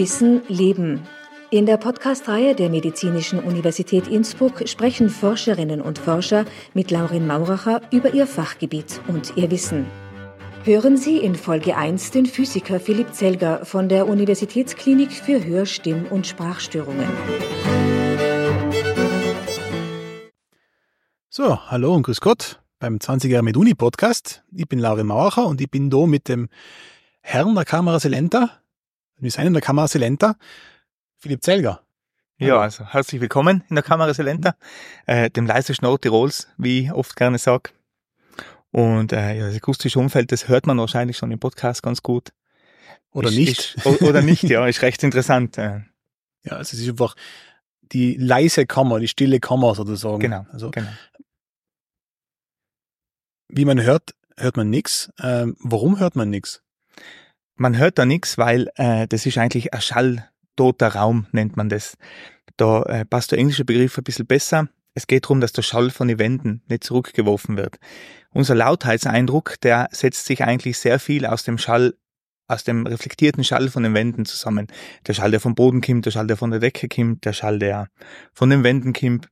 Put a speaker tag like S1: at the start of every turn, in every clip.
S1: Wissen Leben. In der Podcast-Reihe der Medizinischen Universität Innsbruck sprechen Forscherinnen und Forscher mit Laurin Mauracher über ihr Fachgebiet und ihr Wissen. Hören Sie in Folge 1 den Physiker Philipp Zelger von der Universitätsklinik für Hör-, Stimm- und Sprachstörungen.
S2: So, hallo und grüß Gott beim 20 Jahre mit Uni Podcast. Ich bin Laurin Mauracher und ich bin da mit dem Herrn der Kamera Silenta, wir sind in der Kamera Silenta, Philipp Zelger.
S3: Ja, also herzlich willkommen in der Kamera Silenta, äh, dem leisesten Ort Tirols, wie ich oft gerne sage. Und äh, ja, das akustische Umfeld, das hört man wahrscheinlich schon im Podcast ganz gut.
S2: Oder
S3: ist,
S2: nicht.
S3: Ist, oder nicht, ja, ist recht interessant. Äh.
S2: Ja, also es ist einfach die leise Kammer, die stille Kammer sozusagen.
S3: Genau,
S2: Also
S3: genau.
S2: wie man hört, hört man nichts. Ähm, warum hört man nichts?
S3: Man hört da nichts, weil äh, das ist eigentlich ein schalltoter Raum, nennt man das. Da äh, passt der englische Begriff ein bisschen besser. Es geht darum, dass der Schall von den Wänden nicht zurückgeworfen wird. Unser Lautheitseindruck, der setzt sich eigentlich sehr viel aus dem Schall, aus dem reflektierten Schall von den Wänden zusammen. Der Schall, der vom Boden kommt, der Schall, der von der Decke kommt, der Schall, der von den Wänden kommt,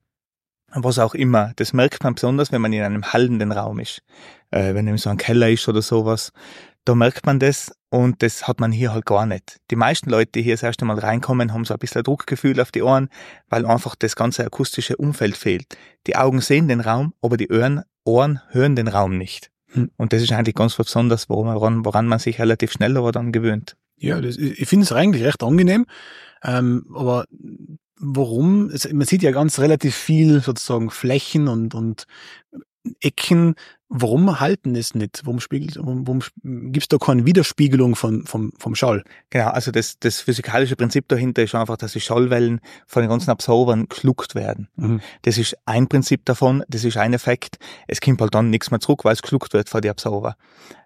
S3: was auch immer. Das merkt man besonders, wenn man in einem hallenden Raum ist. Äh, wenn eben so ein Keller ist oder sowas, da merkt man das und das hat man hier halt gar nicht. Die meisten Leute, die hier das erste Mal reinkommen, haben so ein bisschen Druckgefühl auf die Ohren, weil einfach das ganze akustische Umfeld fehlt. Die Augen sehen den Raum, aber die Ohren, Ohren hören den Raum nicht.
S2: Hm.
S3: Und das ist eigentlich ganz was Besonderes, woran, woran man sich relativ schnell aber dann gewöhnt.
S2: Ja, das, ich finde es eigentlich recht angenehm. Ähm, aber warum? Es, man sieht ja ganz relativ viel sozusagen Flächen und, und Ecken. Warum halten es nicht? Warum, spiegelt, warum, warum gibt es da keine Widerspiegelung von, vom, vom Schall?
S3: Genau, also das, das physikalische Prinzip dahinter ist einfach, dass die Schallwellen von den ganzen Absorbern geschluckt werden.
S2: Mhm.
S3: Das ist ein Prinzip davon, das ist ein Effekt. Es kommt halt dann nichts mehr zurück, weil es geschluckt wird von den Absorber.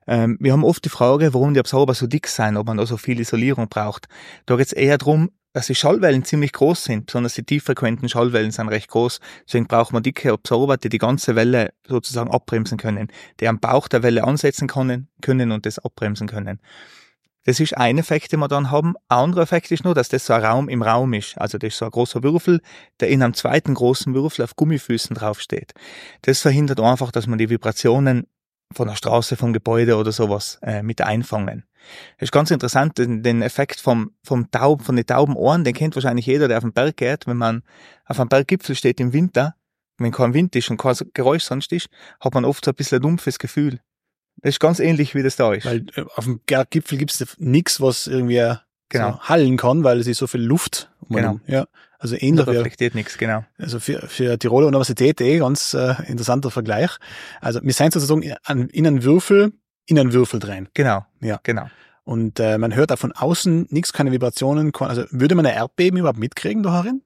S3: Ähm, wir haben oft die Frage, warum die Absorber so dick sind, ob man da so viel Isolierung braucht. Da geht es eher darum, dass die Schallwellen ziemlich groß sind, besonders die tieffrequenten Schallwellen sind recht groß. Deswegen braucht man dicke Absorber, die die ganze Welle sozusagen abbremsen können, die am Bauch der Welle ansetzen können, können und das abbremsen können. Das ist ein Effekt, den wir dann haben. Ein anderer Effekt ist nur, dass das so ein Raum im Raum ist. Also das ist so ein großer Würfel, der in einem zweiten großen Würfel auf Gummifüßen draufsteht. Das verhindert einfach, dass man die Vibrationen von der Straße, vom Gebäude oder sowas äh, mit einfangen. Das ist ganz interessant, den, den Effekt vom, vom Taub, von den tauben Ohren, den kennt wahrscheinlich jeder, der auf den Berg geht. Wenn man auf einem Berggipfel steht im Winter, wenn kein Wind ist und kein Geräusch sonst ist, hat man oft so ein bisschen ein dumpfes Gefühl. Das ist ganz ähnlich, wie das da ist.
S2: Weil äh, auf dem Gipfel gibt es nichts, was irgendwie
S3: Genau.
S2: so hallen kann, weil es ist so viel Luft. um
S3: Genau.
S2: Ja, also
S3: da
S2: ähnlich wie,
S3: reflektiert nichts, genau.
S2: also für, für Tiroler Universität eh ganz äh, interessanter Vergleich. Also wir sind sozusagen in, einen Würfel, in einen Würfel rein.
S3: Genau.
S2: Ja.
S3: Genau.
S2: Und äh, man hört auch von außen nichts, keine Vibrationen. Also würde man ein Erdbeben überhaupt mitkriegen da herin?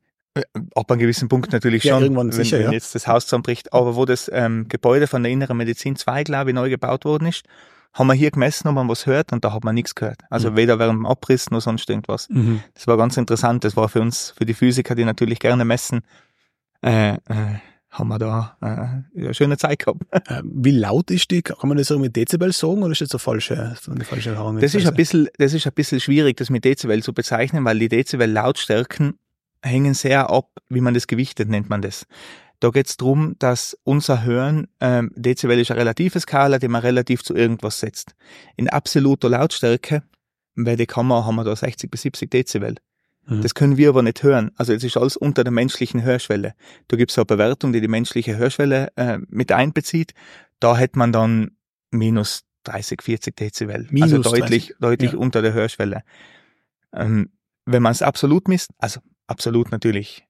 S3: Ab einem gewissen Punkt natürlich
S2: Ja,
S3: schon,
S2: irgendwann
S3: wenn,
S2: sicher,
S3: wenn
S2: ja.
S3: jetzt das Haus zusammenbricht. Aber wo das ähm, Gebäude von der Inneren Medizin 2, glaube ich, neu gebaut worden ist, haben wir hier gemessen, ob man was hört und da hat man nichts gehört. Also
S2: Mhm.
S3: weder während dem Abriss noch sonst irgendwas. Das war ganz interessant. Das war für uns, für die Physiker, die natürlich gerne messen, äh, äh, haben wir da äh, eine schöne Zeit gehabt.
S2: Äh, wie laut ist die? Kann man das so mit Dezibel sagen oder ist das eine falsche, so eine falsche Erfahrung?
S3: Das ist ein bisschen, das ist ein bisschen schwierig, das mit Dezibel zu bezeichnen, weil die Dezibel-Lautstärken hängen sehr ab, wie man das gewichtet, nennt man das. Da geht es darum, dass unser Hören, ähm, Dezibel ist eine relative Skala, die man relativ zu irgendwas setzt. In absoluter Lautstärke, bei der Kammer haben wir da 60 bis 70 Dezibel.
S2: Mhm.
S3: Das können wir aber nicht hören. Also es ist alles unter der menschlichen Hörschwelle. Da gibt es eine Bewertung, die die menschliche Hörschwelle äh, mit einbezieht. Da hätte man dann minus 30, 40 Dezibel.
S2: Minus
S3: also deutlich,
S2: 30,
S3: deutlich
S2: ja.
S3: unter der Hörschwelle. Ähm, wenn man es absolut misst, also absolut natürlich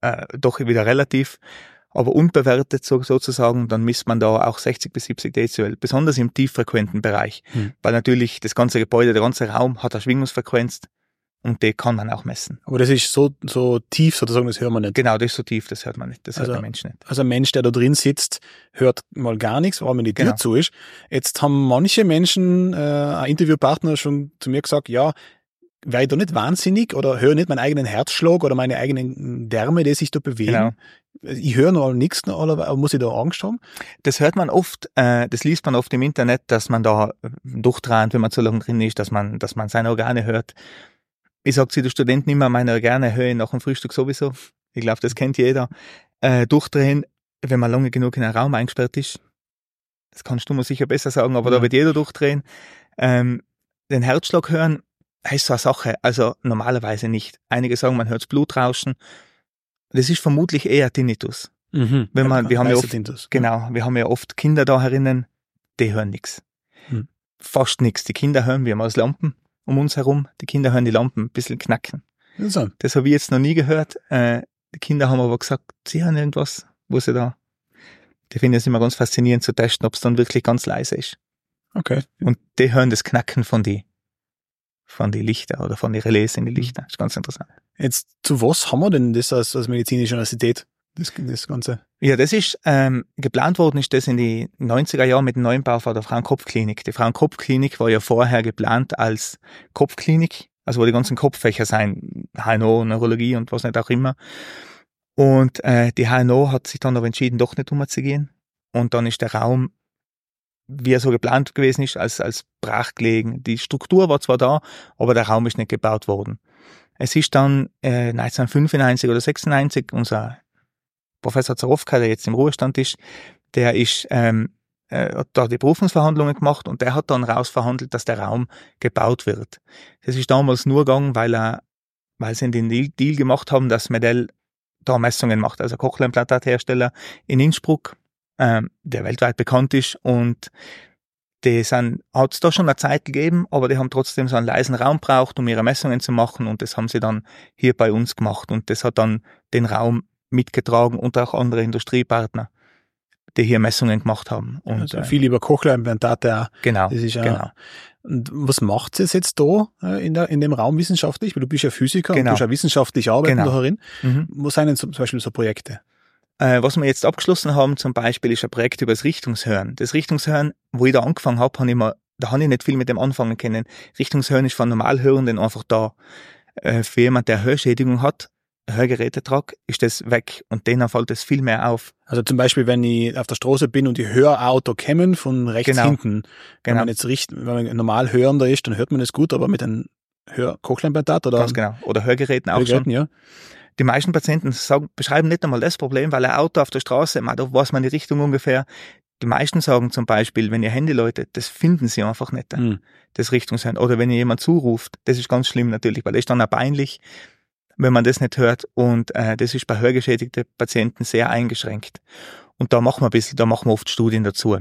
S3: äh, doch wieder relativ, aber unbewertet so, sozusagen, dann misst man da auch 60 bis 70 Dezibel, besonders im tieffrequenten Bereich,
S2: Hm.
S3: weil natürlich das ganze Gebäude, der ganze Raum hat eine Schwingungsfrequenz und die kann man auch messen.
S2: Aber das ist so, so tief sozusagen, das hört man nicht.
S3: Genau, das ist so tief, das hört man nicht, das
S2: Also-
S3: hört der Mensch nicht.
S2: Also ein Mensch, der da drin sitzt, hört mal gar nichts, vor allem wenn die Tür
S3: Genau.
S2: zu ist. Jetzt haben manche Menschen, äh, ein Interviewpartner schon zu mir gesagt, ja, wäre ich da nicht wahnsinnig oder höre nicht meinen eigenen Herzschlag oder meine eigenen Därme, die sich da bewegen.
S3: Genau.
S2: Ich höre noch nichts, aber muss ich da Angst haben?
S3: Das hört man oft, äh, das liest man oft im Internet, dass man da durchtränt, wenn man zu lange drin ist, dass man, dass man seine Organe hört. Ich sage zu den Studenten immer, meine gerne höre nach dem Frühstück sowieso. Ich glaube, das kennt jeder. Äh, durchdrehen, wenn man lange genug in einen Raum eingesperrt ist. Das kannst du mir sicher besser sagen, aber ja. da wird jeder durchdrehen. Ähm, den Herzschlag hören, ist so eine Sache. Also normalerweise nicht. Einige sagen, man hört Blutrauschen. Das ist vermutlich eher Tinnitus. Mhm. Wenn man, wir haben ja oft, Tinnitus. genau, wir haben ja oft Kinder da herinnen, die hören nichts. Mhm. Fast nichts. Die Kinder hören, wir haben aus Lampen um uns herum. Die Kinder hören die Lampen ein bisschen knacken. Also. Das habe ich jetzt noch nie gehört. Äh, die Kinder haben aber gesagt, sie hören irgendwas, wo sie da. Die finden es immer ganz faszinierend zu testen, ob es dann wirklich ganz leise ist.
S2: Okay.
S3: Und die hören das Knacken von die, von die Lichter oder von die Relais in die Lichter. Das ist ganz interessant.
S2: Jetzt, zu was haben wir denn das als, als medizinische Universität? Das, das Ganze?
S3: Ja, das ist, ähm, geplant worden ist das in die 90er Jahre mit dem Neubau von der Frauenkopfklinik. Die Frauenkopfklinik war ja vorher geplant als Kopfklinik, also wo die ganzen Kopffächer sein, HNO, Neurologie und was nicht auch immer. Und äh, die HNO hat sich dann aber entschieden, doch nicht umzugehen. Und dann ist der Raum, wie er so geplant gewesen ist, als, als brach gelegen. Die Struktur war zwar da, aber der Raum ist nicht gebaut worden. Es ist dann äh, 1995 oder 96 unser Professor Zarowka, der jetzt im Ruhestand ist, der ist ähm, äh, hat da die Berufungsverhandlungen gemacht und der hat dann rausverhandelt, dass der Raum gebaut wird. Das ist damals nur gegangen, weil er, weil sie den Deal gemacht haben, dass Medell da Messungen macht, also Cochlea-Implantathersteller in Innsbruck, ähm, der weltweit bekannt ist und die sind, hat es da schon eine Zeit gegeben, aber die haben trotzdem so einen leisen Raum braucht, um ihre Messungen zu machen und das haben sie dann hier bei uns gemacht und das hat dann den Raum mitgetragen und auch andere Industriepartner, die hier Messungen gemacht haben.
S2: Und, also äh, viel über Cochlea-Implantate auch.
S3: Genau,
S2: das ist
S3: ja, genau.
S2: Und was macht es jetzt da äh, in, der, in dem Raum wissenschaftlich? Weil du bist ja Physiker genau. und du ja wissenschaftlich arbeiten genau. darin. Mhm. Was sind denn zum Beispiel so Projekte?
S3: Äh, was wir jetzt abgeschlossen haben zum Beispiel ist ein Projekt über das Richtungshören. Das Richtungshören, wo ich da angefangen habe, habe ich mal, da habe ich nicht viel mit dem anfangen können. Richtungshören ist von Normalhörenden einfach da. Für jemand, der Hörschädigung hat, Hörgeräte trage, ist das weg und denen fällt es viel mehr auf.
S2: Also zum Beispiel, wenn ich auf der Straße bin und die Hörauto kämen von rechts
S3: genau.
S2: hinten, wenn genau. man jetzt richt, wenn man normal hörender ist, dann hört man es gut, aber mit einem Hörkochleimplantat oder
S3: Ganz genau. Oder Hörgeräten auch
S2: Hörgeräten,
S3: schon.
S2: Ja.
S3: Die meisten Patienten sagen, beschreiben nicht einmal das Problem, weil ein Auto auf der Straße, man, da weiß man die Richtung ungefähr. Die meisten sagen zum Beispiel, wenn ihr Handy läutet, das finden sie einfach nicht, mhm. das Richtungshören. Oder wenn ihr jemand zuruft, das ist ganz schlimm natürlich, weil das ist dann auch peinlich, wenn man das nicht hört. Und äh, das ist bei hörgeschädigten Patienten sehr eingeschränkt. Und da machen wir ein bisschen, da machen wir oft Studien dazu.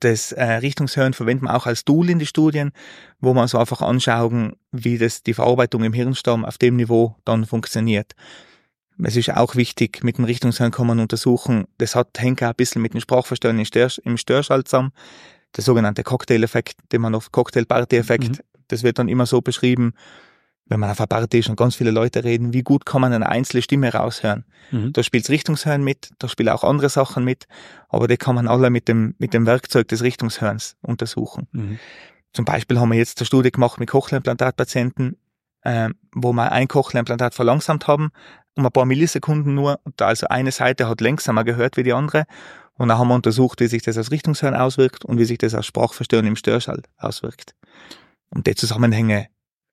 S3: Das äh, Richtungshören verwenden wir auch als Tool in die Studien, wo man so einfach anschauen, wie das die Verarbeitung im Hirnstamm auf dem Niveau dann funktioniert. Es ist auch wichtig, mit dem Richtungshören kann man untersuchen, das hat, hängt auch ein bisschen mit dem Sprachverstellen im Störschall zusammen. Der sogenannte Cocktail-Effekt, den man auf Cocktail-Party-Effekt, mhm. das wird dann immer so beschrieben, wenn man auf einer Party ist und ganz viele Leute reden, wie gut kann man eine einzelne Stimme raushören. Mhm. Da spielt Richtungshören mit, da spielen auch andere Sachen mit, aber die kann man alle mit dem, mit dem Werkzeug des Richtungshörens untersuchen. Mhm. Zum Beispiel haben wir jetzt eine Studie gemacht mit Cochlea-Implantatpatienten, äh, wo wir ein Cochlea-Implantat verlangsamt haben, um ein paar Millisekunden nur, und also eine Seite hat langsamer gehört wie die andere, und dann haben wir untersucht, wie sich das aus Richtungshören auswirkt und wie sich das aus Sprachverstören im Störschall auswirkt. Und die Zusammenhänge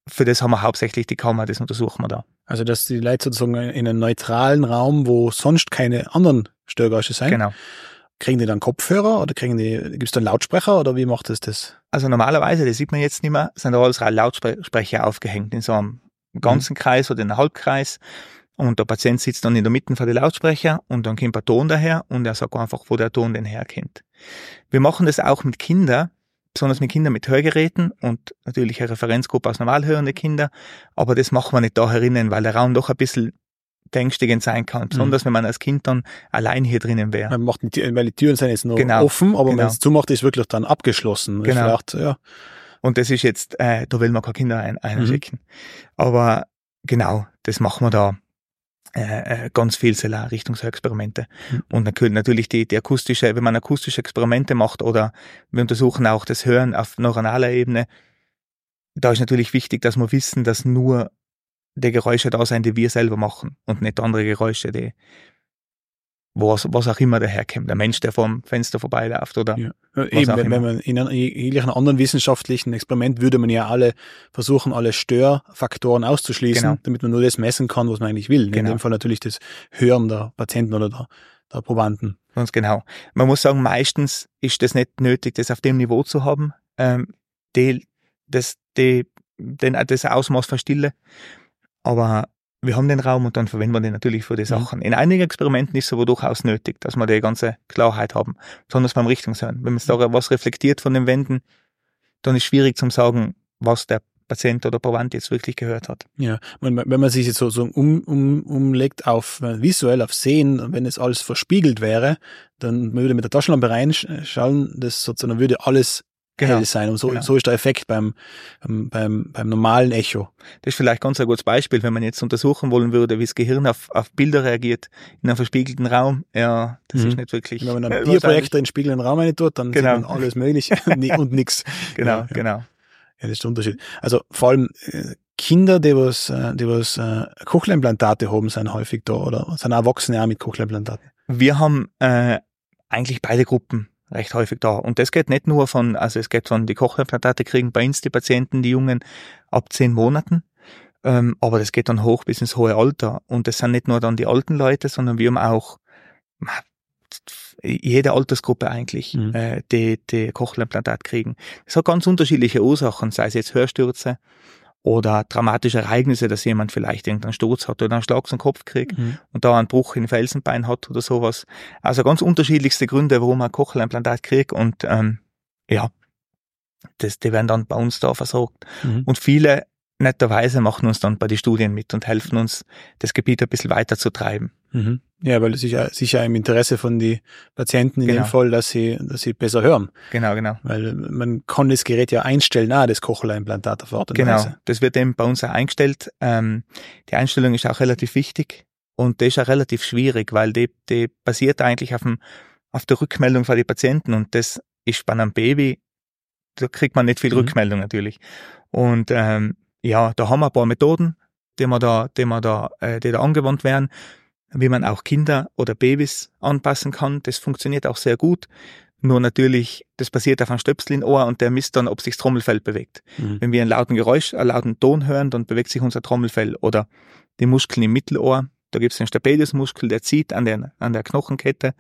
S3: für das haben wir hauptsächlich die Kamera, das untersuchen wir da.
S2: Also, dass die Leute sozusagen in einem neutralen Raum, wo sonst keine anderen Störgeräusche sind,
S3: genau.
S2: kriegen die dann Kopfhörer oder kriegen die, gibt es dann Lautsprecher oder wie macht es das?
S3: Also normalerweise, das sieht man jetzt nicht mehr, sind da alles Lautsprecher aufgehängt in so einem ganzen mhm. Kreis oder in einem Halbkreis. Und der Patient sitzt dann in der Mitte von den Lautsprecher und dann kommt ein Ton daher und er sagt einfach, wo der Ton denn herkommt. Wir machen das auch mit Kindern, besonders mit Kindern mit Hörgeräten und natürlich eine Referenzgruppe aus normalhörende Kinder. Aber das machen wir nicht da herinnen, weil der Raum doch ein bisschen beängstigend sein kann. Besonders mhm. wenn man als Kind dann allein hier drinnen wäre.
S2: Man macht die, weil die Türen sind jetzt noch genau, offen, aber genau. wenn es zumacht, ist wirklich dann abgeschlossen.
S3: Genau. ja. Und das ist jetzt, äh, da will man keine Kinder ein, einschicken. Mhm. Aber genau, das machen wir da äh, äh, ganz viel Richtungsexperimente. Mhm. Und natürlich die, die akustische, wenn man akustische Experimente macht oder wir untersuchen auch das Hören auf neuronaler Ebene, da ist natürlich wichtig, dass wir wissen, dass nur die Geräusche da sind, die wir selber machen und nicht andere Geräusche, die was, was auch immer daherkommt. Der Mensch, der vorm Fenster vorbeiläuft oder
S2: ja. Eben, wenn, wenn, man in einem jeglichen anderen wissenschaftlichen Experiment würde man ja alle versuchen, alle Störfaktoren auszuschließen, genau. damit man nur das messen kann, was man eigentlich will. Genau. In dem Fall natürlich das Hören der Patienten oder der, der Probanden.
S3: Ganz genau. Man muss sagen, meistens ist das nicht nötig, das auf dem Niveau zu haben, ähm, die, das, die, den, das Ausmaß von Stille. Aber wir haben den Raum und dann verwenden wir den natürlich für die Sachen. In einigen Experimenten ist es aber durchaus nötig, dass wir die ganze Klarheit haben, besonders beim Richtungshören. Wenn man da was reflektiert von den Wänden, dann ist es schwierig zu sagen, was der Patient oder Proband jetzt wirklich gehört hat.
S2: Ja, wenn man sich jetzt so, so um, um, umlegt auf äh, visuell, auf Sehen, wenn es alles verspiegelt wäre, dann würde mit der Taschenlampe reinschauen, das sozusagen würde alles genau. hell sein. Und so, genau. so ist der Effekt beim, beim, beim normalen Echo.
S3: Das ist vielleicht ganz ein gutes Beispiel, wenn man jetzt untersuchen wollen würde, wie das Gehirn auf, auf Bilder reagiert in einem verspiegelten Raum. Ja, das mhm. ist nicht wirklich.
S2: Wenn man einen Bierprojektor in den spiegelnden Raum rein tut, dann genau. sieht man alles Mögliche und nichts.
S3: Genau,
S2: ja,
S3: genau.
S2: Ja, das ist der Unterschied. Also vor allem äh, Kinder, die was, äh, die was äh, Cochlea-Implantate haben, sind häufig da oder sind auch Erwachsene auch mit Cochlea-Implantaten.
S3: Wir haben äh, eigentlich beide Gruppen recht häufig da. Und das geht nicht nur von, also es geht von, die Cochlea-Implantate kriegen bei uns die Patienten, die Jungen, ab zehn Monaten. Ähm, aber das geht dann hoch bis ins hohe Alter. Und das sind nicht nur dann die alten Leute, sondern wir haben auch jede Altersgruppe eigentlich, mhm. äh, die, die Cochlea-Implantat kriegen. Das hat ganz unterschiedliche Ursachen, sei es jetzt Hörstürze, oder dramatische Ereignisse, dass jemand vielleicht irgendeinen Sturz hat oder einen Schlag zum Kopf kriegt mhm. und da einen Bruch in Felsenbein hat oder sowas. Also ganz unterschiedlichste Gründe, warum man Cochlea-Implantat kriegt und ähm, ja, das, die werden dann bei uns da versorgt. Mhm. Und viele netterweise machen uns dann bei den Studien mit und helfen uns, das Gebiet ein bisschen weiter zu treiben.
S2: Mhm. Ja, weil es ist ja sicher im Interesse von den Patienten in genau. dem Fall, dass sie, dass sie besser hören.
S3: Genau, genau.
S2: Weil man kann das Gerät ja einstellen, ah, das Cochlea-Implantat auf Art
S3: und Genau, Weise. das wird eben bei uns auch eingestellt. Ähm, die Einstellung ist auch relativ wichtig und das ist auch relativ schwierig, weil die, die basiert eigentlich auf, dem, auf der Rückmeldung von den Patienten und das ist bei einem Baby, da kriegt man nicht viel mhm. Rückmeldung natürlich. Und ähm, ja, da haben wir ein paar Methoden, die man da, die man da, äh, die da angewandt werden wie man auch Kinder oder Babys anpassen kann. Das funktioniert auch sehr gut. Nur natürlich, das passiert auf einem Stöpsel im Ohr und der misst dann, ob sich das Trommelfell bewegt. Mhm. Wenn wir einen lauten Geräusch, einen lauten Ton hören, dann bewegt sich unser Trommelfell oder die Muskeln im Mittelohr. Da gibt es den Stapediusmuskel, der zieht an der, an der Knochenkette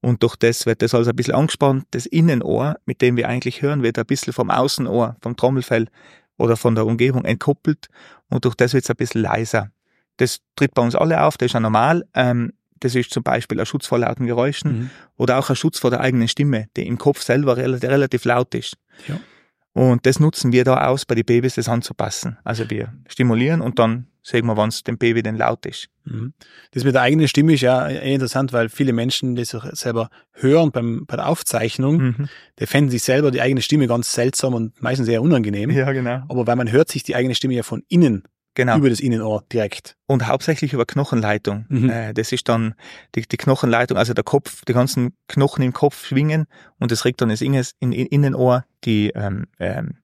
S3: und durch das wird das also ein bisschen angespannt. Das Innenohr, mit dem wir eigentlich hören, wird ein bisschen vom Außenohr, vom Trommelfell oder von der Umgebung entkoppelt und durch das wird es ein bisschen leiser. Das tritt bei uns alle auf, das ist ja normal. Ähm, das ist zum Beispiel ein Schutz vor lauten Geräuschen mhm. oder auch ein Schutz vor der eigenen Stimme, die im Kopf selber relativ, relativ laut ist. Ja. Und das nutzen wir da aus, bei den Babys das anzupassen. Also wir stimulieren und dann sehen wir, wann es dem Baby denn laut ist.
S2: Mhm. Das mit der eigenen Stimme ist ja eh interessant, weil viele Menschen, die sich selber hören beim, bei der Aufzeichnung, mhm. die fänden sich selber die eigene Stimme ganz seltsam und meistens sehr unangenehm.
S3: Ja, genau.
S2: Aber weil man hört sich die eigene Stimme ja von innen Genau. Über das Innenohr direkt.
S3: Und hauptsächlich über Knochenleitung. Mhm. Äh, das ist dann die, die, Knochenleitung, also der Kopf, die ganzen Knochen im Kopf schwingen und das regt dann das Innenohr die, ähm, ähm,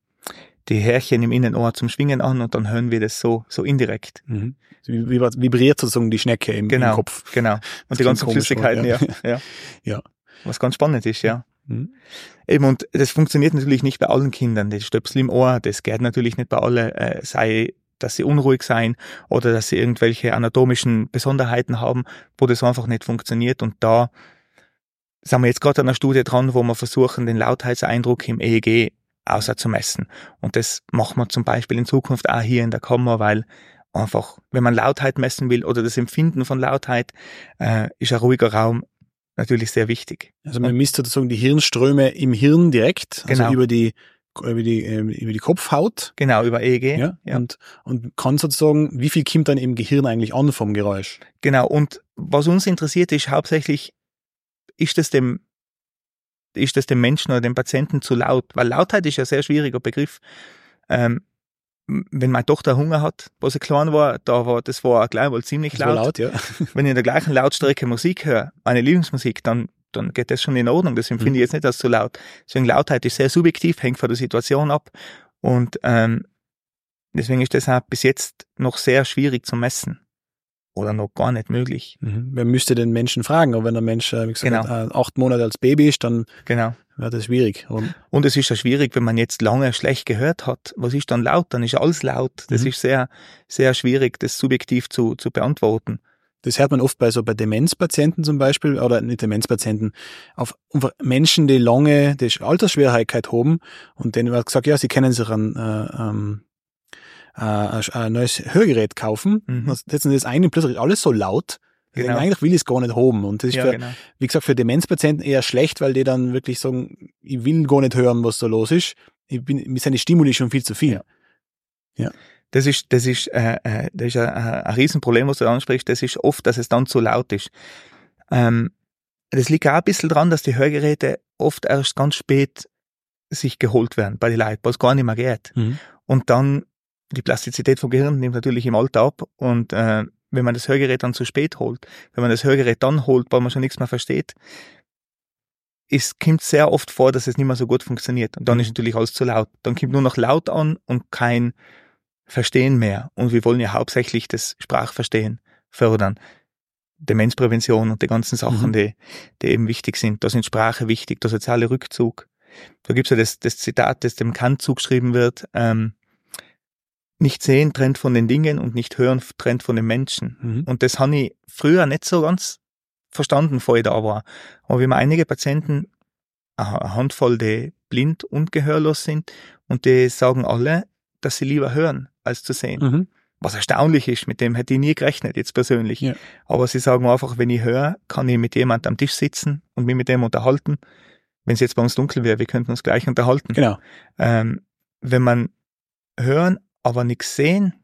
S3: die Härchen im Innenohr zum Schwingen an und dann hören wir das so, so indirekt.
S2: Mhm. Wie, wie, vibriert sozusagen die Schnecke im,
S3: genau,
S2: im Kopf.
S3: Genau. Und das die ganzen Flüssigkeiten, ja. ja.
S2: ja.
S3: Was ganz spannend ist, ja. Mhm. Eben, und das funktioniert natürlich nicht bei allen Kindern. Das Stöpsel im Ohr, das geht natürlich nicht bei allen, äh, sei dass sie unruhig sein oder dass sie irgendwelche anatomischen Besonderheiten haben, wo das einfach nicht funktioniert. Und da sind wir jetzt gerade an einer Studie dran, wo wir versuchen, den Lautheitseindruck im EEG außer zu messen. Und das machen wir zum Beispiel in Zukunft auch hier in der Kammer, weil einfach, wenn man Lautheit messen will oder das Empfinden von Lautheit, äh, ist ein ruhiger Raum natürlich sehr wichtig.
S2: Also man misst sozusagen die Hirnströme im Hirn direkt, also genau. über die über die, äh, über die Kopfhaut.
S3: Genau, über EEG.
S2: Ja, ja. Und, und kann sozusagen, wie viel kommt dann im Gehirn eigentlich an vom Geräusch?
S3: Genau, und was uns interessiert ist hauptsächlich, ist das dem, ist das dem Menschen oder dem Patienten zu laut? Weil Lautheit ist ja ein sehr schwieriger Begriff. Ähm, wenn meine Tochter Hunger hat, wo sie klein war, da war, das war gleich wohl ziemlich laut.
S2: laut ja.
S3: wenn ich in der gleichen Lautstrecke Musik höre, meine Lieblingsmusik, dann dann geht das schon in Ordnung. Deswegen finde ich mhm. jetzt nicht als zu laut. Deswegen Lautheit ist sehr subjektiv, hängt von der Situation ab. Und ähm, deswegen ist das auch bis jetzt noch sehr schwierig zu messen. oder noch gar nicht möglich.
S2: Mhm. Wer müsste den Menschen fragen? Aber wenn der Mensch, äh, wie gesagt,
S3: Genau.
S2: äh, acht Monate als Baby ist, dann
S3: Genau.
S2: wäre das schwierig. Und,
S3: Und es ist ja schwierig, wenn man jetzt lange schlecht gehört hat. Was ist dann laut? Dann ist alles laut. Das
S2: Mhm.
S3: ist sehr, sehr schwierig, das subjektiv zu, zu beantworten.
S2: Das hört man oft bei so bei Demenzpatienten zum Beispiel, oder nicht Demenzpatienten, auf Menschen, die lange die Altersschwerheit haben und denen wird gesagt, ja, sie können sich ein, äh, ähm, äh, ein, ein neues Hörgerät kaufen.
S3: Mhm.
S2: Dann setzen sie das ein und plötzlich ist alles so laut.
S3: Genau.
S2: denken, Eigentlich will ich es gar nicht haben. Und das ist
S3: Ja,
S2: für,
S3: genau.
S2: wie gesagt, für Demenzpatienten eher schlecht, weil die dann wirklich sagen, ich will gar nicht hören, was da los ist. Ich bin, mir sind die Stimuli schon viel zu viel.
S3: Ja. Das ist, das ist, äh, äh, das ist ein, ein Riesenproblem, was du ansprichst. Das ist oft, dass es dann zu laut ist. Ähm, das liegt auch ein bisschen dran, dass die Hörgeräte oft erst ganz spät sich geholt werden bei den Leuten, was gar nicht mehr geht.
S2: Mhm.
S3: Und dann die Plastizität vom Gehirn nimmt natürlich im Alter ab und äh, wenn man das Hörgerät dann zu spät holt, wenn man das Hörgerät dann holt, weil man schon nichts mehr versteht, es kommt sehr oft vor, dass es nicht mehr so gut funktioniert. Und dann
S2: Mhm.
S3: ist natürlich alles zu laut. Dann kommt nur noch laut an und kein Verstehen mehr. Und wir wollen ja hauptsächlich das Sprachverstehen fördern. Demenzprävention und die ganzen Sachen,
S2: Mhm.
S3: die, die eben wichtig sind. Da sind Sprache wichtig, der soziale Rückzug. Da gibt's ja das, das Zitat, das dem Kant zugeschrieben wird, ähm, nicht sehen trennt von den Dingen und nicht hören trennt von den Menschen.
S2: Mhm.
S3: Und das habe ich früher nicht so ganz verstanden, bevor ich da war. Aber wir haben einige Patienten, eine Handvoll, die blind und gehörlos sind und die sagen alle, dass sie lieber hören als zu sehen.
S2: Mhm.
S3: Was erstaunlich ist, mit dem hätte ich nie gerechnet, jetzt persönlich.
S2: Ja.
S3: Aber sie sagen einfach, wenn ich höre, kann ich mit jemand am Tisch sitzen und mich mit dem unterhalten. Wenn es jetzt bei uns dunkel wäre, wir könnten uns gleich unterhalten.
S2: Genau.
S3: Ähm, wenn man hören, aber nichts sehen,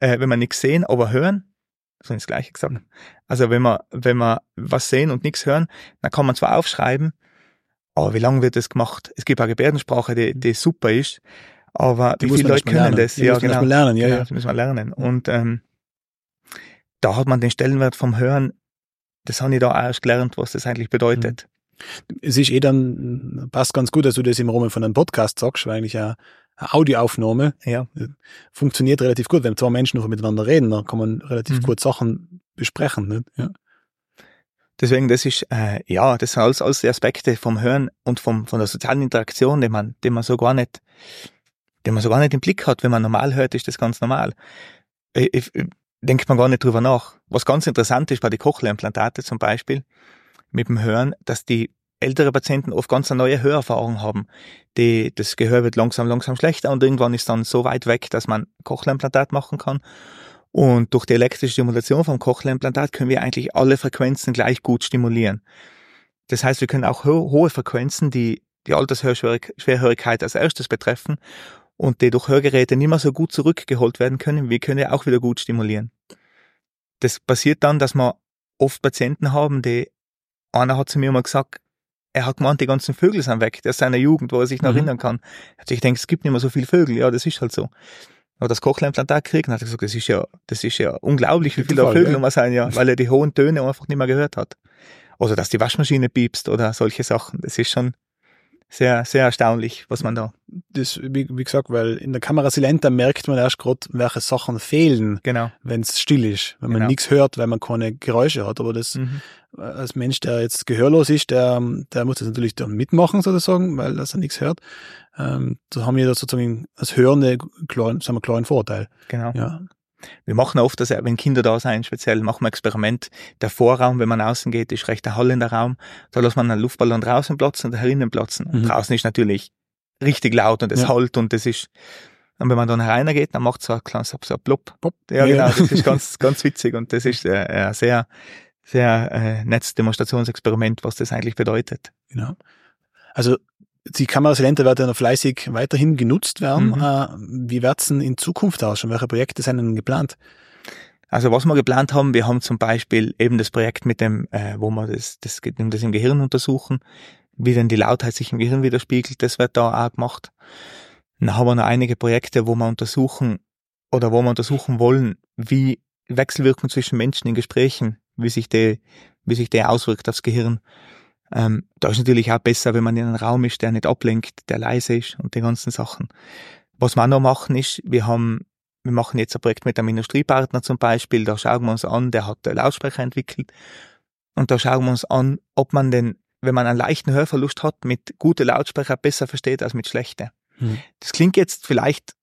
S3: äh, wenn man nichts sehen, aber hören, so das gleiche gesagt. Also wenn man, wenn man was sehen und nichts hören, dann kann man zwar aufschreiben, aber wie lange wird das gemacht? Es gibt auch Gebärdensprache, die, die super ist, aber
S2: Die
S3: wie viele Leute können das?
S2: Die muss man mal lernen, ja,
S3: genau,
S2: ja.
S3: Das müssen wir lernen. Und ähm, da hat man den Stellenwert vom Hören, das habe ich da auch erst gelernt, was das eigentlich bedeutet.
S2: Es ist eh dann, passt ganz gut, dass du das im Rahmen von einem Podcast sagst, weil eigentlich eine, eine Audioaufnahme
S3: Ja.
S2: funktioniert relativ gut. Wenn zwei Menschen einfach miteinander reden, dann kann man relativ
S3: Mhm.
S2: gut Sachen besprechen. Nicht? Ja.
S3: Deswegen, das ist, äh, ja, das sind alles, alles die Aspekte vom Hören und vom, von der sozialen Interaktion, die man, die man so gar nicht, die man so gar nicht im Blick hat. Wenn man normal hört, ist das ganz normal. Ich, ich, denkt man gar nicht drüber nach. Was ganz interessant ist bei den Cochlea-Implantate zum Beispiel, mit dem Hören, dass die ältere Patienten oft ganz eine neue Hörerfahrung haben. Die, das Gehör wird langsam, langsam schlechter und irgendwann ist dann so weit weg, dass man Cochlea-Implantat machen kann. Und durch die elektrische Stimulation vom Cochlea-Implantat können wir eigentlich alle Frequenzen gleich gut stimulieren. Das heißt, wir können auch ho hohe Frequenzen, die die Altersschwerhörigkeit als erstes betreffen und die durch Hörgeräte nicht mehr so gut zurückgeholt werden können, wir können auch wieder gut stimulieren. Das passiert dann, dass wir oft Patienten haben, die, einer hat zu mir mal gesagt, er hat gemeint, die ganzen Vögel sind weg, aus seiner Jugend, wo er sich noch
S2: Mhm.
S3: erinnern kann. Also ich denke, es gibt nicht mehr so viele Vögel. Ja, das ist halt so. Aber das Cochlea-Implantat gekriegt und hat er gesagt, das ist ja, das ist ja unglaublich, wie viele Vögel
S2: ja.
S3: immer sein, ja, weil er die hohen Töne einfach nicht mehr gehört hat. Oder dass die Waschmaschine piepst oder solche Sachen. Das ist schon sehr, sehr erstaunlich, was man da,
S2: Das, wie, wie gesagt, weil in der Kamera Silenta merkt man erst gerade, welche Sachen fehlen,
S3: genau.
S2: wenn es still ist, wenn man
S3: Genau.
S2: nichts hört, weil man keine Geräusche hat. Aber das
S3: Mhm.
S2: als Mensch, der jetzt gehörlos ist, der, der muss das natürlich dann mitmachen, sozusagen, weil dass er nichts hört. Ähm, da haben wir da sozusagen als Hörende kleinen, sagen wir, kleinen Vorteil.
S3: Genau.
S2: Ja.
S3: Wir machen oft, dass, wenn Kinder da sind, speziell machen wir Experiment. Der Vorraum, wenn man außen geht, ist recht ein hallender Raum. Da lässt man einen Luftballon draußen platzen und herinnen platzen. Und
S2: Mhm.
S3: draußen ist natürlich richtig laut und es
S2: Ja.
S3: halt und das ist, und wenn man dann hereingeht, dann macht es so ein kleines, so ein Plop.
S2: Pop.
S3: Ja, genau, das ist ganz, ganz witzig und das ist äh, ein sehr, sehr äh, nettes Demonstrationsexperiment, was das eigentlich bedeutet.
S2: Genau. Also die Kamera Silenta wird ja noch fleißig weiterhin genutzt werden.
S3: Mhm.
S2: Äh, wie wird's denn in Zukunft ausschauen? Welche Projekte sind denn geplant?
S3: Also was wir geplant haben, wir haben zum Beispiel eben das Projekt mit dem, äh, wo wir das, das, das im Gehirn untersuchen, wie denn die Lautheit sich im Gehirn widerspiegelt, das wird da auch gemacht. Dann haben wir noch einige Projekte, wo wir untersuchen oder wo wir untersuchen wollen, wie Wechselwirkung zwischen Menschen in Gesprächen, wie sich die, wie sich der auswirkt aufs Gehirn. Ähm, da ist natürlich auch besser, wenn man in einem Raum ist, der nicht ablenkt, der leise ist und die ganzen Sachen. Was wir auch noch machen ist, wir haben wir machen jetzt ein Projekt mit einem Industriepartner zum Beispiel, da schauen wir uns an, der hat Lautsprecher entwickelt und da schauen wir uns an, ob man den, wenn man einen leichten Hörverlust hat, mit guten Lautsprecher besser versteht als mit schlechten. Hm. Das klingt jetzt vielleicht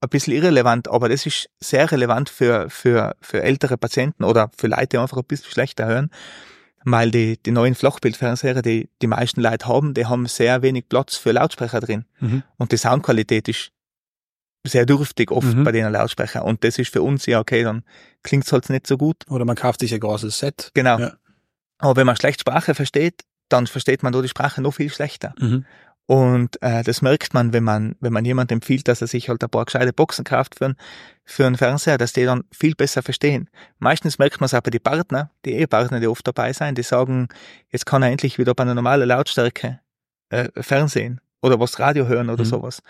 S3: ein bisschen irrelevant, aber das ist sehr relevant für, für, für ältere Patienten oder für Leute, die einfach ein bisschen schlechter hören, weil die, die neuen Flachbildfernseher, die die meisten Leute haben, die haben sehr wenig Platz für Lautsprecher drin. Mhm. Und die Soundqualität ist sehr dürftig oft mhm. bei den Lautsprechern. Und das ist für uns ja okay, dann klingt es halt nicht so gut.
S2: Oder man kauft sich ein großes Set.
S3: Genau. Ja. Aber wenn man schlecht Sprache versteht, dann versteht man da die Sprache noch viel schlechter. Mhm. Und äh, das merkt man, wenn man, wenn man jemand empfiehlt, dass er sich halt ein paar gescheite Boxen kauft für, ein, für einen Fernseher, dass die dann viel besser verstehen. Meistens merkt man es aber die Partner, die Ehepartner, die oft dabei sein, die sagen, jetzt kann er endlich wieder bei einer normalen Lautstärke äh, Fernsehen oder was Radio hören oder mhm. sowas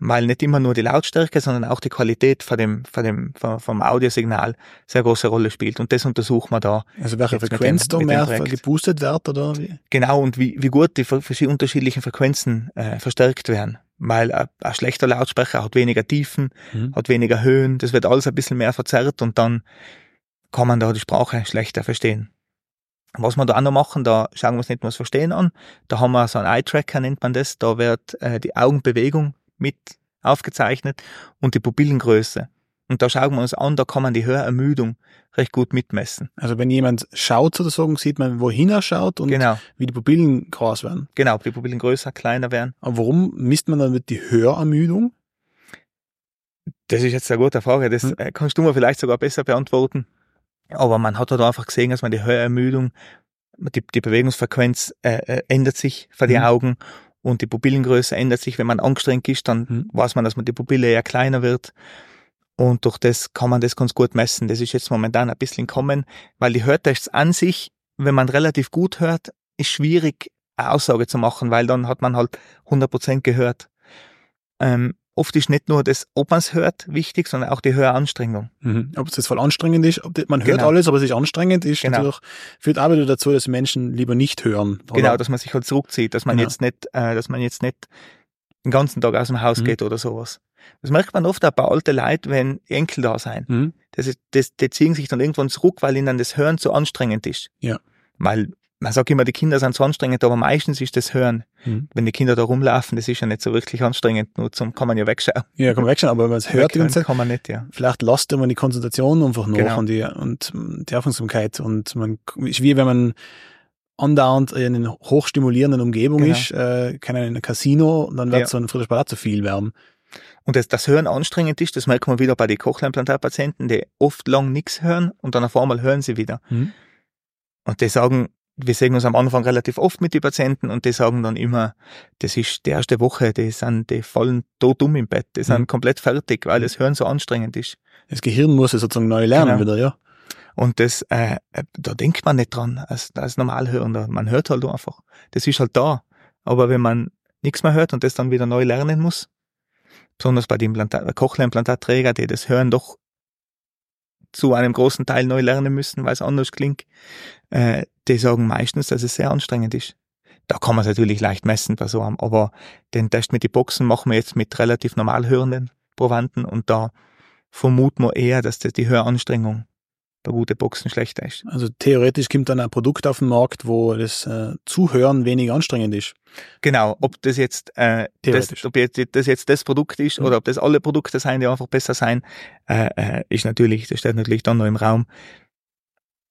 S3: weil nicht immer nur die Lautstärke, sondern auch die Qualität von dem, von dem, vom Audiosignal sehr große Rolle spielt. Und das untersuchen wir da.
S2: Also welche Frequenz da mehr geboostet wird, oder wie?
S3: Genau, und wie, wie gut die verschiedenen unterschiedlichen Frequenzen äh, verstärkt werden. Weil ein, ein schlechter Lautsprecher hat weniger Tiefen, mhm. hat weniger Höhen, das wird alles ein bisschen mehr verzerrt und dann kann man da die Sprache schlechter verstehen. Was wir da auch noch machen, da schauen wir uns nicht nur das Verstehen an, da haben wir so einen Eye-Tracker, nennt man das, da wird äh, die Augenbewegung mit aufgezeichnet und die Pupillengröße. Und da schauen wir uns an, da kann man die Hörermüdung recht gut mitmessen.
S2: Also wenn jemand schaut sozusagen, sieht man, wohin er schaut und genau. wie die Pupillen groß werden.
S3: Genau, die Pupillen größer, kleiner werden.
S2: Aber warum misst man dann die Hörermüdung?
S3: Das ist jetzt eine gute Frage. Das hm. Äh, kannst du mir vielleicht sogar besser beantworten. Aber man hat da einfach gesehen, dass man die Hörermüdung, die, die Bewegungsfrequenz äh, äh, ändert sich die hm. Augen und die Pupillengröße ändert sich. Wenn man angestrengt ist, dann mhm. weiß man, dass man die Pupille eher kleiner wird. Und durch das kann man das ganz gut messen. Das ist jetzt momentan ein bisschen kommen, weil die Hörtests an sich, wenn man relativ gut hört, ist schwierig, eine Aussage zu machen, weil dann hat man halt 100% gehört. Ähm, oft ist nicht nur das, ob man es hört, wichtig, sondern auch die Höranstrengung.
S2: Mhm. Ob es jetzt voll anstrengend ist, ob man hört genau. alles, aber es ist anstrengend ist, genau. natürlich, führt auch wieder dazu, dass Menschen lieber nicht hören.
S3: Oder? Genau, dass man sich halt zurückzieht, dass man genau. jetzt nicht, äh, dass man jetzt nicht den ganzen Tag aus dem Haus mhm. geht oder sowas. Das merkt man oft auch bei alten Leuten, wenn Enkel da sein. Mhm. Das ist, das, die ziehen sich dann irgendwann zurück, weil ihnen das Hören zu anstrengend ist.
S2: Ja.
S3: Weil man sagt immer, die Kinder sind zu anstrengend, aber meistens ist das Hören. Mhm. Wenn die Kinder da rumlaufen, das ist ja nicht so wirklich anstrengend, nur zum, kann man ja wegschauen.
S2: Ja, kann man wegschauen, aber wenn man es hört,
S3: die Zeit, kann man nicht, ja.
S2: Vielleicht lasst man die Konzentration einfach noch genau. und die, und die Aufmerksamkeit und man, ist wie wenn man andauernd in einer hochstimulierenden Umgebung genau. ist, äh, keine in einem Casino, dann wird ja. so ein Friedrich Palat zu viel werden.
S3: Und das, das Hören anstrengend ist, das merkt man wieder bei den Cochlea-Implantatpatienten, die oft lang nichts hören und dann auf einmal hören sie wieder. Mhm. Und die sagen, wir sehen uns am Anfang relativ oft mit den Patienten und die sagen dann immer, das ist die erste Woche, die sind, die fallen tot um im Bett, die sind mhm. komplett fertig, weil das Hören so anstrengend ist.
S2: Das Gehirn muss es sozusagen neu lernen genau. wieder, ja.
S3: Und das, äh, da denkt man nicht dran, als, als Normalhörender. Man hört halt einfach. Das ist halt da. Aber wenn man nichts mehr hört und das dann wieder neu lernen muss, besonders bei den Cochlea-Implantatträger, die das Hören doch zu einem großen Teil neu lernen müssen, weil es anders klingt, äh, die sagen meistens, dass es sehr anstrengend ist. Da kann man es natürlich leicht messen bei so einem, aber den Test mit den Boxen machen wir jetzt mit relativ normal hörenden Probanden und da vermuten wir eher, dass das die Höranstrengung bei guten Boxen schlechter ist.
S2: Also theoretisch kommt dann ein Produkt auf den Markt, wo das äh, Zuhören weniger anstrengend ist.
S3: Genau, ob das jetzt, äh, das, ob jetzt, das jetzt das Produkt ist mhm. oder ob das alle Produkte sein, die einfach besser sein, äh, äh, ist natürlich, das steht natürlich dann noch im Raum.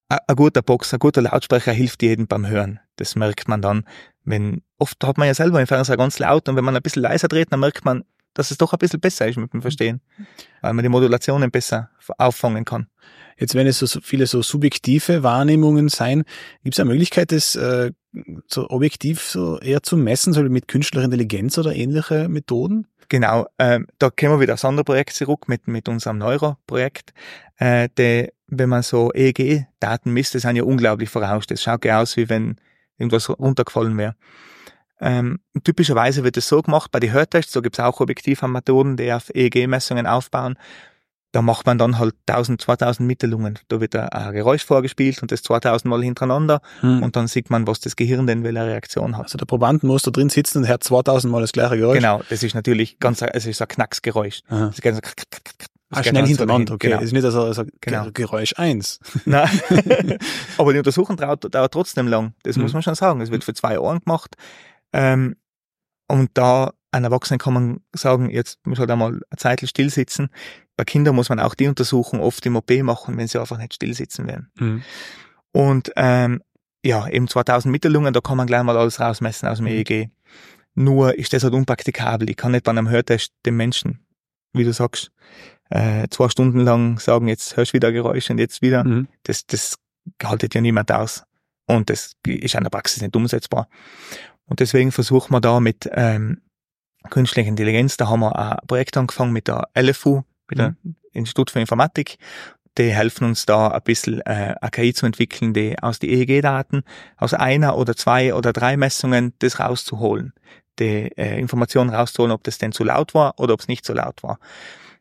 S3: Ein guter Box, ein guter Lautsprecher hilft jedem beim Hören. Das merkt man dann, wenn, oft hat man ja selber im Fernseher ganz laut und wenn man ein bisschen leiser dreht, dann merkt man, dass es doch ein bisschen besser ist mit dem Verstehen, weil man die Modulationen besser auffangen kann.
S2: Jetzt, wenn es so viele so subjektive Wahrnehmungen sein, gibt es eine Möglichkeit, das äh, so objektiv so eher zu messen, so mit künstlicher Intelligenz oder ähnliche Methoden?
S3: Genau, äh, da kommen wir wieder aufs andere Projekt zurück mit, mit unserem Neuro-Projekt. Äh, der, wenn man so EEG-Daten misst, das sind ja unglaublich verrauscht. Das schaut ja aus, wie wenn irgendwas runtergefallen wäre. Ähm, typischerweise wird es so gemacht bei den Hörtests, so gibt es auch objektive Methoden, die auf EEG-Messungen aufbauen da macht man dann halt 1000, 2000 Mitteilungen. Da wird ein Geräusch vorgespielt und das 2000 Mal hintereinander hm. und dann sieht man, was das Gehirn denn welche Reaktion hat.
S2: Also der Proband muss da drin sitzen und hört 2000 Mal das gleiche Geräusch.
S3: Genau, das ist natürlich ganz, es ist ein Knacksgeräusch. Das ist
S2: ah, schnell hintereinander, okay.
S3: Genau.
S2: Das ist nicht also, also
S3: Genau.
S2: Geräusch eins.
S3: Nein. Aber die Untersuchung dauert, dauert trotzdem lang. Das
S2: Mhm.
S3: muss man schon sagen. Es wird für zwei Ohren gemacht. Ähm, und da ein Erwachsener kann man sagen, jetzt muss halt einmal eine Zeit still sitzen. Bei Kindern muss man auch die Untersuchung oft im OP machen, wenn sie einfach nicht still sitzen werden.
S2: Mhm.
S3: Und ähm, ja, eben 2000 Mittelungen, da kann man gleich mal alles rausmessen aus dem
S2: Mhm.
S3: EEG. Nur ist das halt unpraktikabel. Ich kann nicht bei einem Hörtest dem Menschen, wie du sagst, äh, zwei Stunden lang sagen, jetzt hörst du wieder Geräusche und jetzt wieder.
S2: Mhm.
S3: Das, das haltet ja niemand aus. Und das ist in der Praxis nicht umsetzbar. Und deswegen versuchen wir da mit ähm, künstlicher Intelligenz, da haben wir ein Projekt angefangen mit der LFU, mit dem Institut für Informatik. Die helfen uns da ein bisschen äh, eine KI zu entwickeln, die aus den EEG-Daten, aus einer oder zwei oder drei Messungen das rauszuholen, die äh, Informationen rauszuholen, ob das denn zu laut war oder ob es nicht zu laut war.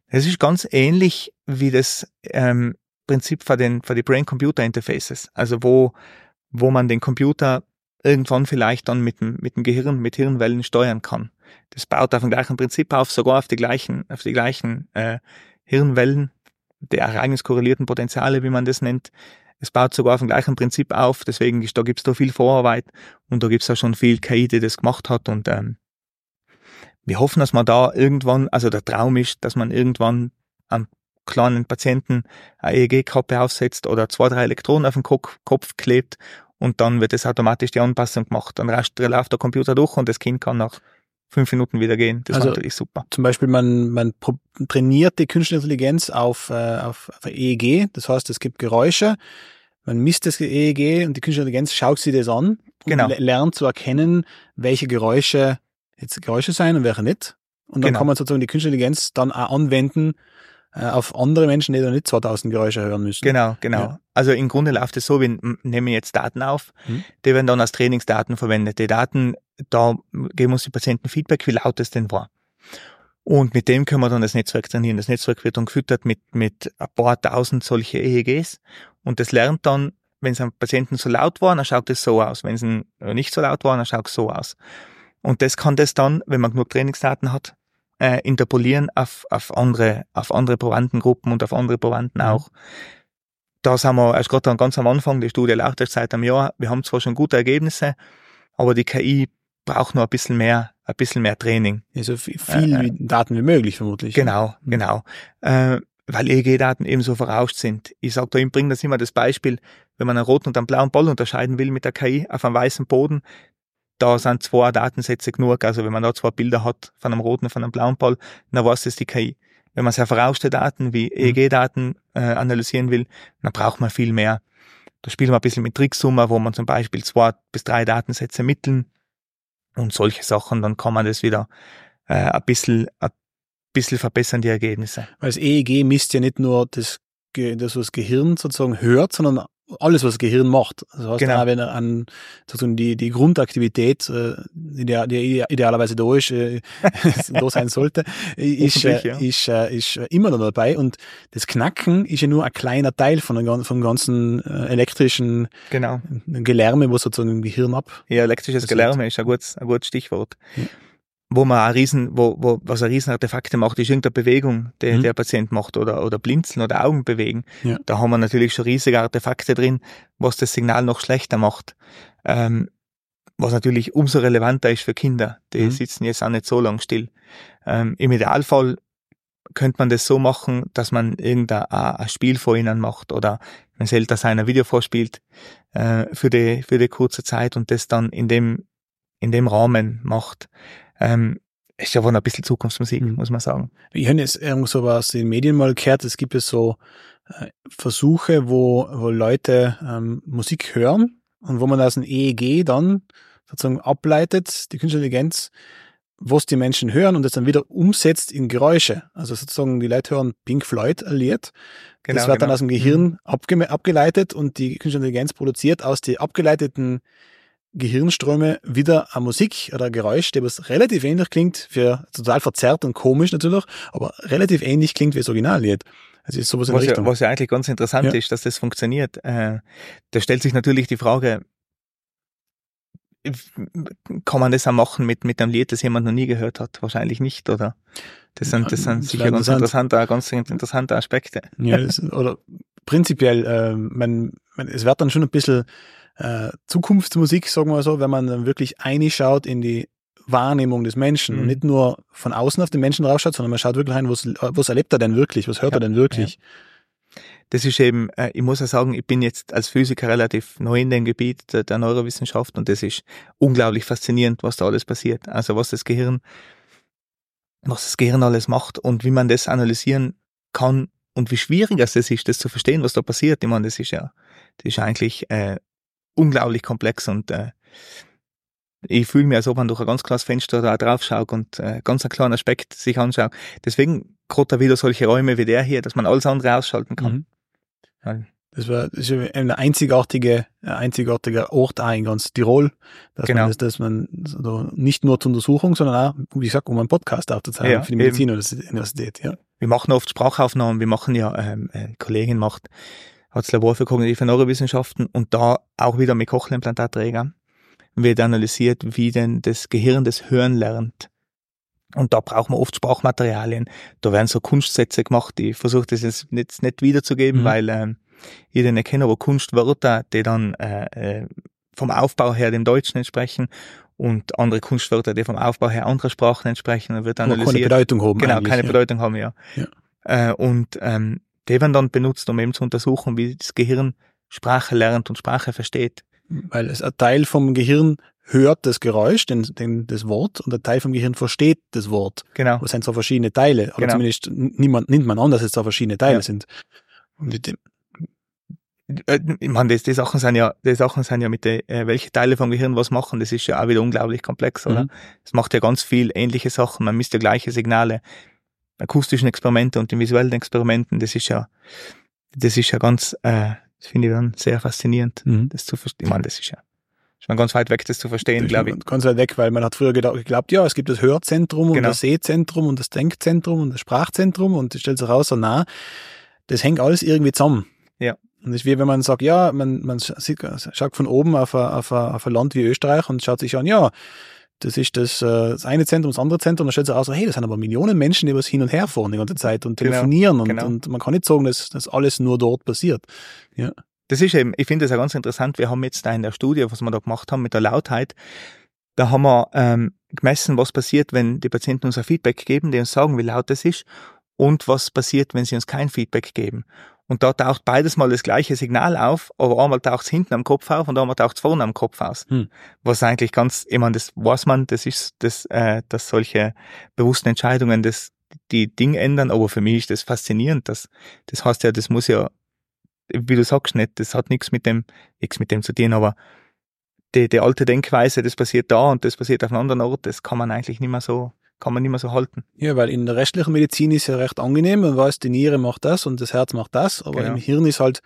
S3: Es ist ganz ähnlich wie das ähm, Prinzip für den für die Brain-Computer-Interfaces, also wo wo man den Computer irgendwann vielleicht dann mit dem mit dem Gehirn mit Hirnwellen steuern kann. Das baut auf dem gleichen Prinzip auf, sogar auf die gleichen auf die gleichen äh, Hirnwellen, die ereigniskorrelierten Potenziale, wie man das nennt. Es baut sogar auf dem gleichen Prinzip auf, deswegen ist, da gibt's da viel Vorarbeit und da gibt's auch schon viel KI, die das gemacht hat und ähm, wir hoffen, dass man da irgendwann, also der Traum ist, dass man irgendwann am kleinen Patienten eine EEG-Kappe aufsetzt oder zwei, drei Elektronen auf den Kopf, Kopf klebt und dann wird es automatisch die Anpassung gemacht. Dann rauscht, läuft der Computer durch und das Kind kann nach fünf Minuten wieder gehen. Das
S2: Also-
S3: war natürlich super.
S2: Zum Beispiel, man, man trainiert die künstliche Intelligenz auf, äh, auf, auf EEG. Das heißt, es gibt Geräusche. Man misst das EEG und die künstliche Intelligenz schaut sich das an und
S3: Genau.
S2: le- lernt zu erkennen, welche Geräusche jetzt Geräusche sein und welche nicht. Und dann
S3: Genau.
S2: kann man sozusagen die künstliche Intelligenz dann auch anwenden auf andere Menschen, die da nicht 2000 Geräusche hören müssen.
S3: Genau, genau.
S2: Ja.
S3: Also im Grunde läuft es so, wir nehmen jetzt Daten auf,
S2: Mhm.
S3: die werden dann als Trainingsdaten verwendet. Die Daten, da geben uns die Patienten Feedback, wie laut es denn war. Und mit dem können wir dann das Netzwerk trainieren. Das Netzwerk wird dann gefüttert mit, mit ein paar tausend solche EEGs und das lernt dann, wenn es einem Patienten so laut war, dann schaut es so aus. Wenn es nicht so laut war, dann schaut es so aus. Und das kann das dann, wenn man genug Trainingsdaten hat, äh, interpolieren auf, auf andere, auf andere Probandengruppen und auf andere Probanden
S2: Mhm.
S3: auch. Da sind wir erst gerade ganz am Anfang, die Studie erst seit einem Jahr. Wir haben zwar schon gute Ergebnisse, aber die KI braucht noch ein bisschen mehr, ein bisschen mehr Training.
S2: Also viel,
S3: Äh,
S2: Daten wie möglich vermutlich.
S3: Genau,
S2: Mhm.
S3: genau. Äh, weil EEG-Daten eben so verrauscht sind. Ich sag da, ich bringe das immer das Beispiel, wenn man einen roten und einen blauen Ball unterscheiden will mit der KI auf einem weißen Boden, da sind zwei Datensätze genug. Also wenn man da zwei Bilder hat von einem roten und von einem blauen Ball, dann weiß das die KI. Wenn man sehr verrauschte Daten wie EEG-Daten äh, analysieren will, dann braucht man viel mehr. Da spielen wir ein bisschen mit Tricksummer, wo man zum Beispiel zwei bis drei Datensätze mitteln und solche Sachen, dann kann man das wieder äh, ein bisschen, ein bisschen verbessern, die Ergebnisse.
S2: Weil das EEG misst ja nicht nur das, das was das Gehirn sozusagen hört, sondern alles, was das Gehirn macht. Also heißt
S3: Genau.
S2: wenn an sozusagen die, die Grundaktivität, äh, die, der- die idealerweise da ist, äh, da sein sollte, ist, äh,
S3: ja.
S2: ist, äh, ist äh, immer noch dabei. Und das Knacken ist ja nur ein kleiner Teil von, der, vom ganzen äh, elektrischen
S3: Genau.
S2: Gelärme, was sozusagen im Gehirn ab.
S3: Ja, elektrisches Gelärme ist ein gutes, ein gutes Stichwort.
S2: Ja.
S3: Wo man ein Riesen, wo, wo, was ein Riesenartefakte macht, ist irgendeine Bewegung, die
S2: Mhm.
S3: der Patient macht oder, oder blinzeln oder Augen bewegen.
S2: Ja.
S3: Da haben wir natürlich schon riesige Artefakte drin, was das Signal noch schlechter macht. Ähm, was natürlich umso relevanter ist für Kinder. Die
S2: Mhm.
S3: sitzen jetzt auch nicht so lang still. Ähm, Im Idealfall könnte man das so machen, dass man irgendein ein ein Spiel vor ihnen macht oder wenn es älter sein, ein Video vorspielt äh, für die für die kurze Zeit und das dann in dem in dem Rahmen macht. Ähm, ist ja wohl ein bisschen Zukunftsmusik,
S2: Mhm.
S3: muss man sagen.
S2: Ich habe jetzt irgendwo so aus den Medien mal gehört, es gibt ja so äh, Versuche, wo, wo Leute ähm, Musik hören und wo man aus dem EEG dann sozusagen ableitet, die künstliche Intelligenz, was die Menschen hören und das dann wieder umsetzt in Geräusche. Also sozusagen die Leute hören Pink Floyd ein Lied, das wird dann aus dem Gehirn
S3: Mhm.
S2: abge abgeleitet und die künstliche Intelligenz produziert aus den abgeleiteten Gehirnströme wieder eine Musik oder ein Geräusch, der was relativ ähnlich klingt, für total verzerrt und komisch natürlich, aber relativ ähnlich klingt wie das Originallied. Also ist sowas in
S3: was,
S2: der
S3: ja,
S2: Richtung.
S3: was ja eigentlich ganz interessant
S2: Ja.
S3: ist, dass das funktioniert. Äh, da stellt sich natürlich die Frage, kann man das auch machen mit, mit einem Lied, das jemand noch nie gehört hat? Wahrscheinlich nicht, oder? Das sind, das sind sicher ganz interessante, ganz interessante Aspekte.
S2: Ja, das, oder prinzipiell, äh, man, man, es wird dann schon ein bisschen äh, Zukunftsmusik, sagen wir so, wenn man dann wirklich einschaut in die Wahrnehmung des Menschen mhm. und nicht nur von außen auf den Menschen draufschaut, sondern man schaut wirklich rein, was, was erlebt er denn wirklich, was hört ja, er denn wirklich. Ja
S3: das ist eben, äh, ich muss ja sagen, ich bin jetzt als Physiker relativ neu in dem Gebiet der, der Neurowissenschaft und das ist unglaublich faszinierend, was da alles passiert. Also was das Gehirn, was das Gehirn alles macht und wie man das analysieren kann und wie schwierig es ist, das zu verstehen, was da passiert. Ich meine, das ist ja, das ist eigentlich äh, unglaublich komplex und äh, ich fühle mich, als ob man durch ein ganz klares Fenster da drauf schaut und äh, ganz einen klaren Aspekt sich anschaut. Deswegen gerade wieder solche Räume wie der hier, dass man alles andere ausschalten kann. Mhm.
S2: Das war das ist ein einzigartige, ein einzigartiger Ort auch in ganz Tirol, dass genau. man, das, dass man also nicht nur zur Untersuchung, sondern auch, wie gesagt, um einen Podcast aufzuzeichnen ja, für die Medizinuniversität. Ja.
S3: Wir machen oft Sprachaufnahmen, wir machen ja, ähm, eine Kollegin macht, hat das Labor für kognitive Neurowissenschaften und da auch wieder mit Cochleimplantatträgern wird analysiert, wie denn das Gehirn das Hören lernt. Und da braucht man oft Sprachmaterialien. Da werden so Kunstsätze gemacht. Ich versuche das jetzt nicht, nicht wiederzugeben, mhm. weil ähm, ich den erkenne, aber Kunstwörter, die dann äh, äh, vom Aufbau her dem Deutschen entsprechen und andere Kunstwörter, die vom Aufbau her andere Sprachen entsprechen, dann wird analysiert.
S2: keine Bedeutung haben.
S3: Genau, keine ja. Bedeutung haben, ja. ja. Äh, und ähm, die werden dann benutzt, um eben zu untersuchen, wie das Gehirn Sprache lernt und Sprache versteht.
S2: Weil es ein Teil vom Gehirn hört das Geräusch, den, den, das Wort, und der Teil vom Gehirn versteht das Wort.
S3: Genau.
S2: Das sind so verschiedene Teile. Oder genau. zumindest niemand, nimmt man an, dass es so verschiedene Teile ja. sind. Und
S3: äh, ich meine, das, die Sachen sind ja, die Sachen sind ja mit den, äh, welche Teile vom Gehirn was machen, das ist ja auch wieder unglaublich komplex, oder? Mhm. Es macht ja ganz viel ähnliche Sachen, man misst ja gleiche Signale, akustischen Experimente und den visuellen Experimenten, das ist ja, das ist ja ganz, äh, das finde ich dann sehr faszinierend, mhm. das zu verstehen. Ich meine, das ist ja schon ganz weit weg, das zu verstehen, glaube ich.
S2: Ganz weit weg, weil man hat früher geglaubt, ja, es gibt das Hörzentrum genau. und das Sehzentrum und das Denkzentrum und das Sprachzentrum und das stellt sich raus, so na, das hängt alles irgendwie zusammen.
S3: Ja.
S2: Und das ist wie wenn man sagt, ja, man, man sieht, schaut von oben auf ein, auf, ein, auf ein Land wie Österreich und schaut sich an, ja, das ist das, äh, das eine Zentrum, das andere Zentrum, und dann stellt sich raus, hey, das sind aber Millionen Menschen, die was hin und her fahren die ganze Zeit und genau, telefonieren genau, und, genau. und man kann nicht sagen, dass, dass alles nur dort passiert. Ja.
S3: Das ist eben, ich finde das ja ganz interessant. Wir haben jetzt da in der Studie, was wir da gemacht haben mit der Lautheit, da haben wir ähm, gemessen, was passiert, wenn die Patienten uns ein Feedback geben, die uns sagen, wie laut das ist, und was passiert, wenn sie uns kein Feedback geben. Und da taucht beides mal das gleiche Signal auf, aber einmal taucht es hinten am Kopf auf und einmal taucht es vorne am Kopf aus. Hm. Was eigentlich ganz, ich meine, das weiß man, das ist, das, äh, dass solche bewussten Entscheidungen das, die Dinge ändern, aber für mich ist das faszinierend. Das, das heißt ja, das muss ja wie du sagst, nicht, das hat nichts mit dem, nichts mit dem zu tun, aber die, die alte Denkweise, das passiert da und das passiert auf einem anderen Ort, das kann man eigentlich nicht mehr so, kann man nicht mehr so halten.
S2: Ja, weil in der restlichen Medizin ist ja recht angenehm, man weiß, die Niere macht das und das Herz macht das, aber genau. im Hirn ist halt,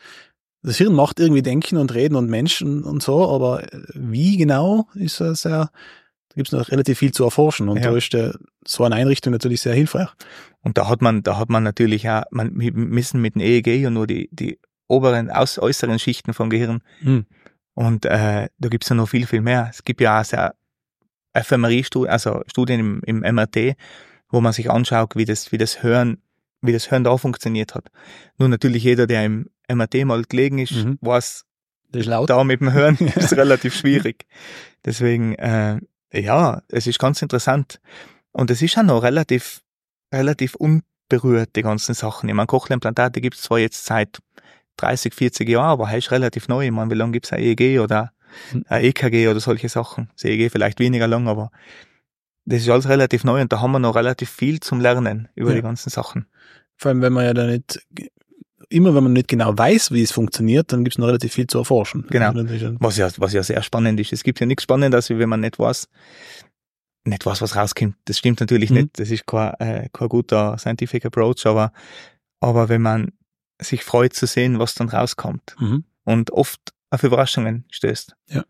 S2: das Hirn macht irgendwie Denken und Reden und Menschen und so, aber wie genau ist das ja, da gibt es noch relativ viel zu erforschen und ja. da ist der, so eine Einrichtung natürlich sehr hilfreich.
S3: Und da hat man, da hat man natürlich auch, man, wir müssen mit dem EEG ja nur die, die oberen, aus, äußeren Schichten vom Gehirn. Mhm. Und äh, da gibt's ja noch viel, viel mehr. Es gibt ja auch sehr Ephemerie-Studien, also Studien im, im MRT, wo man sich anschaut, wie das, wie das Hören, wie das Hören da funktioniert hat. Nur natürlich jeder, der im MRT mal gelegen ist, mhm. weiß,
S2: das ist laut.
S3: da mit dem Hören ist relativ schwierig. Deswegen, äh, ja, es ist ganz interessant. Und es ist ja noch relativ, relativ unberührt, die ganzen Sachen. Ich meine, Cochlea-Implantate gibt es zwar jetzt seit 30, 40 Jahre, aber er ist relativ neu. Ich meine, wie lange gibt's ein EEG oder EKG oder solche Sachen? Das EEG vielleicht weniger lang, aber das ist alles relativ neu und da haben wir noch relativ viel zum Lernen über ja. die ganzen Sachen.
S2: Vor allem, wenn man ja da nicht, immer wenn man nicht genau weiß, wie es funktioniert, dann gibt es noch relativ viel zu erforschen.
S3: Genau. Was ja, was ja sehr spannend ist. Es gibt ja nichts Spannendes, wie wenn man nicht weiß, nicht weiß, was rauskommt. Das stimmt natürlich mhm. nicht. Das ist kein, äh, kein guter scientific approach, aber, aber wenn man sich freut zu sehen, was dann rauskommt. Mhm. Und oft auf Überraschungen stößt.
S2: Ja.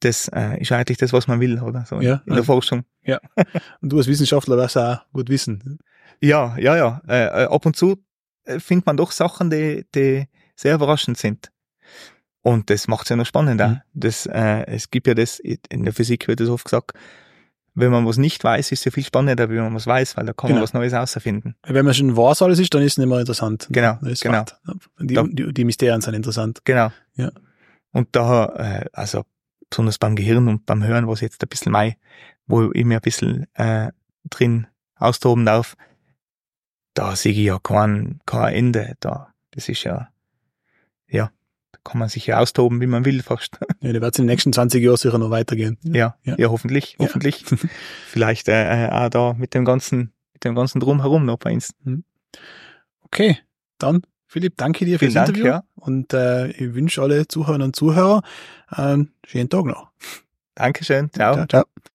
S3: Das äh, ist eigentlich das, was man will, oder? So ja, in der Forschung.
S2: Ja. Und du als Wissenschaftler wirst auch gut wissen.
S3: Ja, ja, ja. Äh, äh ab und zu äh, findet man doch Sachen, die, die sehr überraschend sind. Und das macht's ja noch spannender.
S2: Mhm.
S3: Das, äh, es gibt ja das, in der Physik wird das oft gesagt, wenn man was nicht weiß, ist es ja viel spannender, wie man was weiß, weil da kann
S2: Genau.
S3: man was Neues auserfinden.
S2: Wenn man schon weiß alles ist, dann ist es nicht mehr interessant.
S3: Genau, genau.
S2: Fakt. Die,
S3: Da-
S2: die, die Mysterien sind interessant.
S3: Genau.
S2: Ja.
S3: Und da, äh, also besonders beim Gehirn und beim Hören, was jetzt ein bisschen mei, wo ich mir ein bisschen äh, drin austoben darf, da sehe ich ja kein, kein Ende. Da, das ist ja, da kann man sich ja austoben, wie man will, fast.
S2: Ja, da wird es in den nächsten 20 Jahren sicher noch weitergehen.
S3: Ja, ja,
S2: Ja.
S3: hoffentlich,
S2: Ja.
S3: hoffentlich. Vielleicht äh, äh, auch da mit dem ganzen, mit dem ganzen Drumherum noch bei uns.
S2: Okay, dann Philipp, danke dir
S3: Vielen Dank,
S2: Interview
S3: ja.
S2: und äh, ich wünsche alle Zuhörerinnen und Zuhörer einen schönen Tag noch.
S3: Dankeschön, ciao.
S2: ciao. ciao.